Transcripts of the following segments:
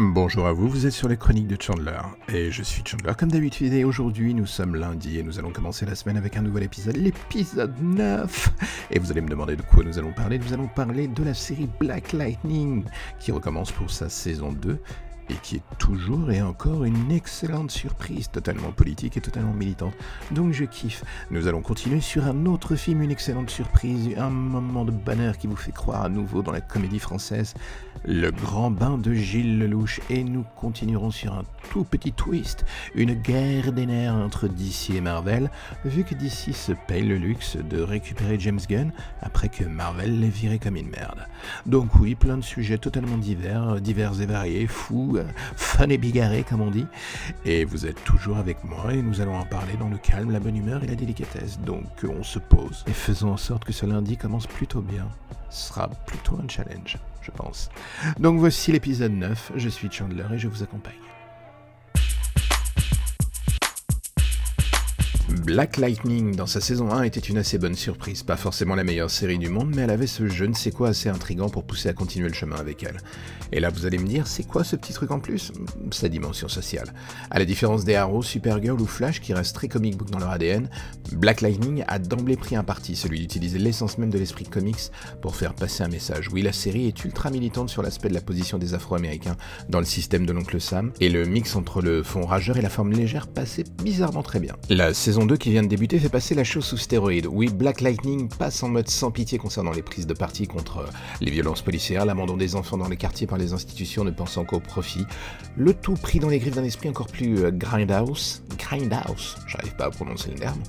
Bonjour à vous, vous êtes sur les chroniques de Chandler, et je suis Chandler comme d'habitude, et aujourd'hui nous sommes lundi, et nous allons commencer la semaine avec un nouvel épisode, l'épisode 9 Et vous allez me demander de quoi nous allons parler, nous allons parler de la série Black Lightning, qui recommence pour sa saison 2, et qui est toujours et encore une excellente surprise, totalement politique et totalement militante. Donc je kiffe. Nous allons continuer sur un autre film, une excellente surprise, un moment de bonheur qui vous fait croire à nouveau dans la comédie française, Le Grand Bain de Gilles Lelouch, et nous continuerons sur un tout petit twist, une guerre des nerfs entre DC et Marvel, vu que DC se paye le luxe de récupérer James Gunn après que Marvel l'ait viré comme une merde. Donc oui, plein de sujets totalement divers, divers et variés, fous, fun et bigarré comme on dit. Et vous êtes toujours avec moi et nous allons en parler dans le calme, la bonne humeur et la délicatesse. Donc on se pose et faisons en sorte que ce lundi commence plutôt bien. Ce sera plutôt un challenge, je pense. Donc voici l'épisode 9, je suis Chandler et je vous accompagne. Black Lightning dans sa saison 1 était une assez bonne surprise, pas forcément la meilleure série du monde, mais elle avait ce je ne sais quoi assez intrigant pour pousser à continuer le chemin avec elle. Et là vous allez me dire, c'est quoi ce petit truc en plus? Sa dimension sociale. À la différence des Arrow, Supergirl ou Flash qui restent très comic book dans leur ADN, Black Lightning a d'emblée pris un parti, celui d'utiliser l'essence même de l'esprit comics pour faire passer un message. Oui, la série est ultra militante sur l'aspect de la position des Afro-Américains dans le système de l'oncle Sam, et le mix entre le fond rageur et la forme légère passait bizarrement très bien. La saison 2 qui vient de débuter fait passer la chose sous stéroïde. Oui, Black Lightning passe en mode sans pitié concernant les prises de parti contre les violences policières, l'abandon des enfants dans les quartiers par les institutions ne pensant qu'au profit, le tout pris dans les griffes d'un esprit encore plus euh, grindhouse, grindhouse, j'arrive pas à prononcer le terme,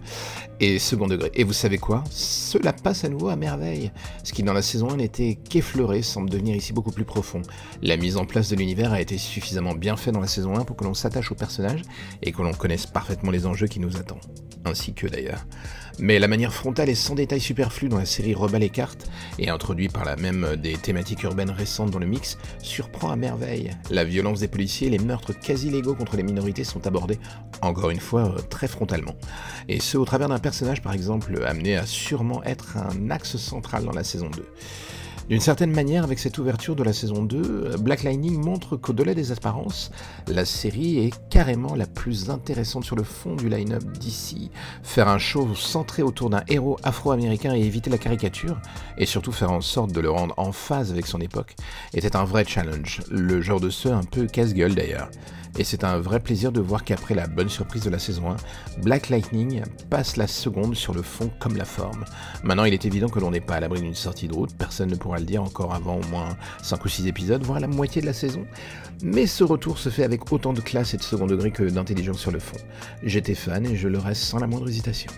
et second degré. Et vous savez quoi? Cela passe à nouveau à merveille. Ce qui dans la saison 1 n'était qu'effleuré semble devenir ici beaucoup plus profond. La mise en place de l'univers a été suffisamment bien faite dans la saison 1 pour que l'on s'attache au personnage et que l'on connaisse parfaitement les enjeux qui nous attendent ainsi que d'ailleurs. Mais la manière frontale et sans détail superflu dont la série rebat les cartes, et introduit par la même des thématiques urbaines récentes dans le mix, surprend à merveille. La violence des policiers et les meurtres quasi légaux contre les minorités sont abordés, encore une fois, très frontalement. Et ce au travers d'un personnage par exemple amené à sûrement être un axe central dans la saison 2. D'une certaine manière, avec cette ouverture de la saison 2, Black Lightning montre qu'au-delà des apparences, la série est carrément la plus intéressante sur le fond du line-up d'ici. Faire un show centré autour d'un héros afro-américain et éviter la caricature, et surtout faire en sorte de le rendre en phase avec son époque, était un vrai challenge, le genre de ceux un peu casse-gueule d'ailleurs et c'est un vrai plaisir de voir qu'après la bonne surprise de la saison 1, Black Lightning passe la seconde sur le fond comme la forme. Maintenant, il est évident que l'on n'est pas à l'abri d'une sortie de route, personne ne pourra le dire encore avant au moins 5 ou 6 épisodes, voire la moitié de la saison, mais ce retour se fait avec autant de classe et de second degré que d'intelligence sur le fond. J'étais fan et je le reste sans la moindre hésitation.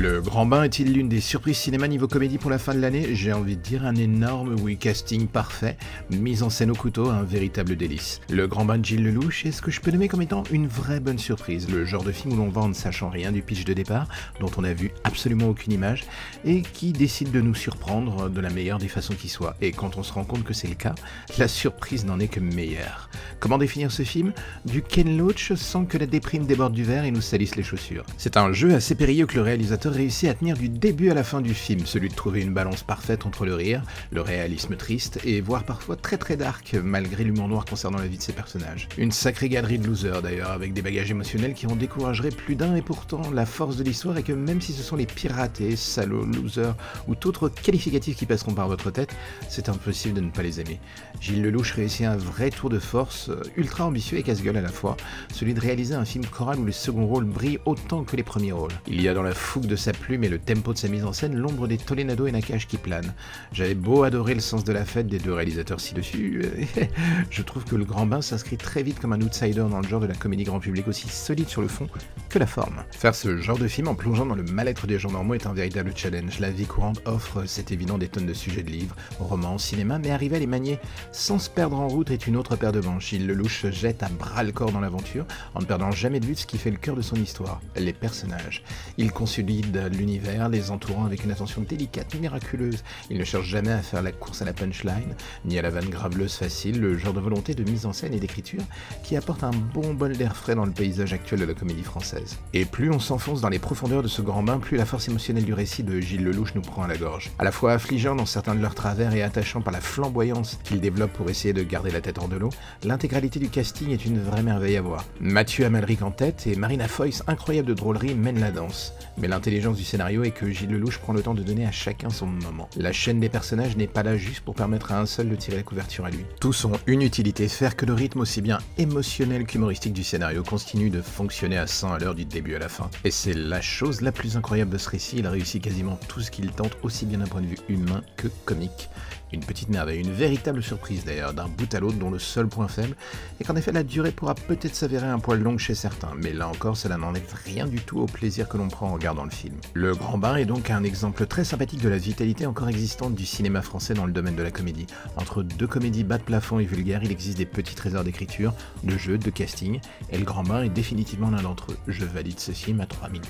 Le Grand Bain est-il l'une des surprises cinéma niveau comédie pour la fin de l'année J'ai envie de dire un énorme oui casting parfait, mise en scène au couteau, un véritable délice. Le Grand Bain de Gilles Lelouch est ce que je peux nommer comme étant une vraie bonne surprise, le genre de film où l'on va en ne sachant rien du pitch de départ, dont on n'a vu absolument aucune image, et qui décide de nous surprendre de la meilleure des façons qui soit. Et quand on se rend compte que c'est le cas, la surprise n'en est que meilleure. Comment définir ce film Du Ken Loach sans que la déprime déborde du verre et nous salisse les chaussures. C'est un jeu assez périlleux que le réalisateur réussit à tenir du début à la fin du film, celui de trouver une balance parfaite entre le rire, le réalisme triste et voire parfois très très dark malgré l'humour noir concernant la vie de ses personnages. Une sacrée galerie de losers d'ailleurs, avec des bagages émotionnels qui en décourageraient plus d'un et pourtant la force de l'histoire est que même si ce sont les piratés, salauds, losers ou d'autres qualificatifs qui passeront par votre tête, c'est impossible de ne pas les aimer. Gilles Lelouch réussit un vrai tour de force, ultra ambitieux et casse-gueule à la fois, celui de réaliser un film choral où les seconds rôles brillent autant que les premiers rôles. Il y a dans la fougue de sa plume et le tempo de sa mise en scène l'ombre des Tolenado et Nakash qui planent. J'avais beau adorer le sens de la fête des deux réalisateurs ci-dessus, je trouve que Le Grand Bain s'inscrit très vite comme un outsider dans le genre de la comédie grand public aussi solide sur le fond que la forme. Faire ce genre de film en plongeant dans le mal-être des gens normaux est un véritable challenge. La vie courante offre, c'est évident, des tonnes de sujets de livres, romans, cinéma, mais arriver à les manier sans se perdre en route est une autre paire de manches. Il le louche se jette à bras le corps dans l'aventure en ne perdant jamais de vue ce qui fait le cœur de son histoire, les personnages. Il consulte vide l'univers, les entourant avec une attention délicate, miraculeuse. Il ne cherche jamais à faire la course à la punchline, ni à la vanne graveleuse facile, le genre de volonté de mise en scène et d'écriture qui apporte un bon bol d'air frais dans le paysage actuel de la comédie française. Et plus on s'enfonce dans les profondeurs de ce grand bain, plus la force émotionnelle du récit de Gilles Lelouch nous prend à la gorge. À la fois affligeant dans certains de leurs travers et attachant par la flamboyance qu'il développe pour essayer de garder la tête hors de l'eau, l'intégralité du casting est une vraie merveille à voir. Mathieu Amalric en tête et Marina Foïs, incroyable de drôlerie, mènent la danse. Mais l'intelligence du scénario est que Gilles Lelouch prend le temps de donner à chacun son moment. La chaîne des personnages n'est pas là juste pour permettre à un seul de tirer la couverture à lui. Tous ont une utilité, faire que le rythme aussi bien émotionnel qu'humoristique du scénario continue de fonctionner à 100 à l'heure du début à la fin. Et c'est la chose la plus incroyable de ce récit, il réussit quasiment tout ce qu'il tente, aussi bien d'un point de vue humain que comique. Une petite merveille, une véritable surprise d'ailleurs, d'un bout à l'autre dont le seul point faible est qu'en effet la durée pourra peut-être s'avérer un poil long chez certains, mais là encore cela n'enlève rien du tout au plaisir que l'on prend en regardant le film. Le Grand Bain est donc un exemple très sympathique de la vitalité encore existante du cinéma français dans le domaine de la comédie. Entre deux comédies bas de plafond et vulgaires, il existe des petits trésors d'écriture, de jeu, de casting, et Le Grand Bain est définitivement l'un d'entre eux. Je valide ce film à 3000%.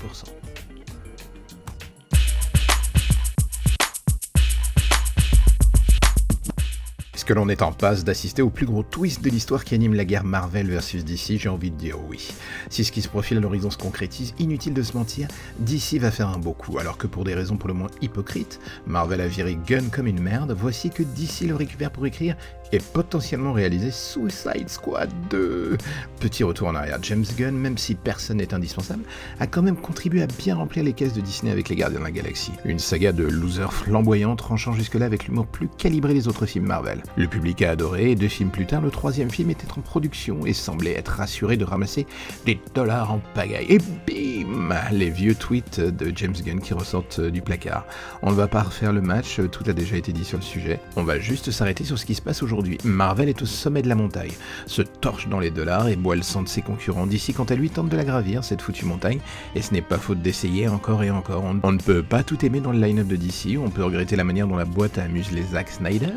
Que l'on est en passe d'assister au plus gros twist de l'histoire qui anime la guerre Marvel versus DC J'ai envie de dire oui. Si ce qui se profile à l'horizon se concrétise, inutile de se mentir, DC va faire un beau coup, alors que pour des raisons pour le moins hypocrites, Marvel a viré Gunn comme une merde, voici que DC le récupère pour écrire et potentiellement réaliser Suicide Squad 2. Petit retour en arrière, James Gunn, même si personne n'est indispensable, a quand même contribué à bien remplir les caisses de Disney avec Les Gardiens de la Galaxie. Une saga de losers flamboyants tranchant jusque-là avec l'humour plus calibré des autres films Marvel. Le public a adoré et deux films plus tard, le troisième film était en production et semblait être rassuré de ramasser des dollars en pagaille. Et bim Les vieux tweets de James Gunn qui ressortent du placard. On ne va pas refaire le match, tout a déjà été dit sur le sujet. On va juste s'arrêter sur ce qui se passe aujourd'hui. Marvel est au sommet de la montagne, se torche dans les dollars et boit le sang de ses concurrents. D'ici, quant à lui, tente de la gravir, cette foutue montagne, et ce n'est pas faute d'essayer encore et encore. On, ne peut pas tout aimer dans le line-up de DC, on peut regretter la manière dont la boîte amuse les Zack Snyder,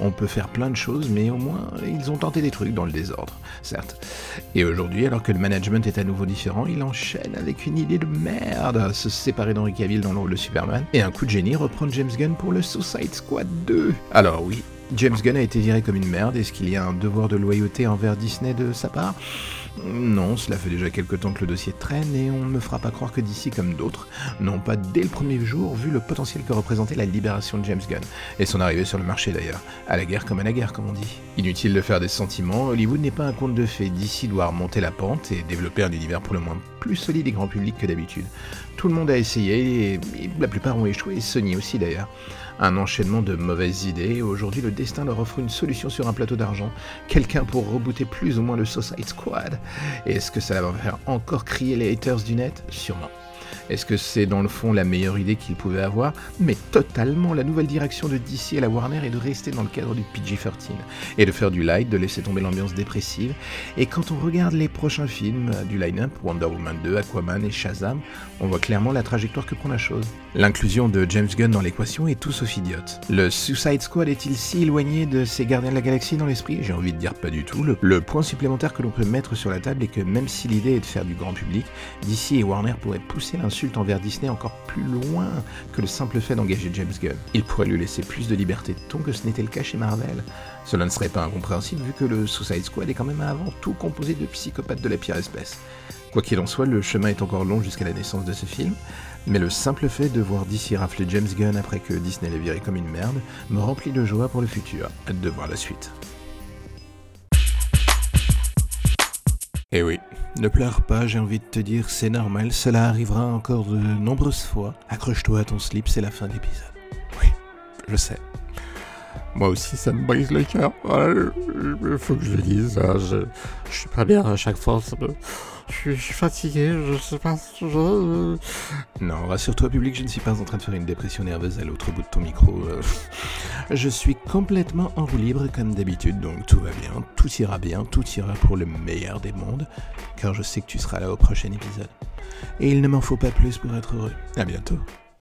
on peut faire plein de choses, mais au moins, ils ont tenté des trucs dans le désordre, certes. Et aujourd'hui, alors que le management est à nouveau différent, il enchaîne avec une idée de merde, se séparer d'Henry Cavill dans le de Superman, et un coup de génie reprendre James Gunn pour le Suicide Squad 2. Alors oui, James Gunn a été viré comme une merde. Est-ce qu'il y a un devoir de loyauté envers Disney de sa part? Non, cela fait déjà quelque temps que le dossier traîne et on ne me fera pas croire que d'ici comme d'autres. N'ont pas dès le premier jour vu le potentiel que représentait la libération de James Gunn, et son arrivée sur le marché d'ailleurs, à la guerre comme à la guerre comme on dit. Inutile de faire des sentiments, Hollywood n'est pas un conte de fées, d'ici doit remonter la pente et développer un univers pour le moins plus solide et grand public que d'habitude. Tout le monde a essayé et la plupart ont échoué, Sony aussi d'ailleurs. Un enchaînement de mauvaises idées, aujourd'hui le destin leur offre une solution sur un plateau d'argent, quelqu'un pour rebooter plus ou moins le Suicide Squad. Est-ce que ça va faire encore crier les haters du net? Sûrement. Est-ce que c'est dans le fond la meilleure idée qu'il pouvait avoir? Mais totalement, la nouvelle direction de DC et la Warner est de rester dans le cadre du PG-13 et de faire du light, de laisser tomber l'ambiance dépressive. Et quand on regarde les prochains films du line-up, Wonder Woman 2, Aquaman et Shazam, on voit clairement la trajectoire que prend la chose. L'inclusion de James Gunn dans l'équation est tout sauf idiote. Le Suicide Squad est-il si éloigné de ces gardiens de la galaxie dans l'esprit? J'ai envie de dire pas du tout. Le, point supplémentaire que l'on peut mettre sur la table est que même si l'idée est de faire du grand public, DC et Warner pourraient pousser l'insulte envers Disney encore plus loin que le simple fait d'engager James Gunn. Il pourrait lui laisser plus de liberté de que ce n'était le cas chez Marvel. Cela ne serait pas incompréhensible vu que le Suicide Squad est quand même avant tout composé de psychopathes de la pire espèce. Quoi qu'il en soit, le chemin est encore long jusqu'à la naissance de ce film, mais le simple fait de voir DC rafler James Gunn après que Disney l'ait viré comme une merde me remplit de joie pour le futur. Hâte de voir la suite. Eh oui, ne pleure pas, j'ai envie de te dire, c'est normal, cela arrivera encore de nombreuses fois. Accroche-toi à ton slip, c'est la fin de l'épisode. Oui, je sais. Moi aussi, ça me brise le cœur. Il faut que je le dise. Hein, je, suis pas bien à chaque fois. je, suis, fatigué, je sais pas. Je... Non, rassure-toi, public, je ne suis pas en train de faire une dépression nerveuse à l'autre bout de ton micro. Euh. Je suis complètement en roue libre comme d'habitude, donc tout va bien, tout ira bien, tout ira pour le meilleur des mondes, car je sais que tu seras là au prochain épisode. Et il ne m'en faut pas plus pour être heureux. À bientôt.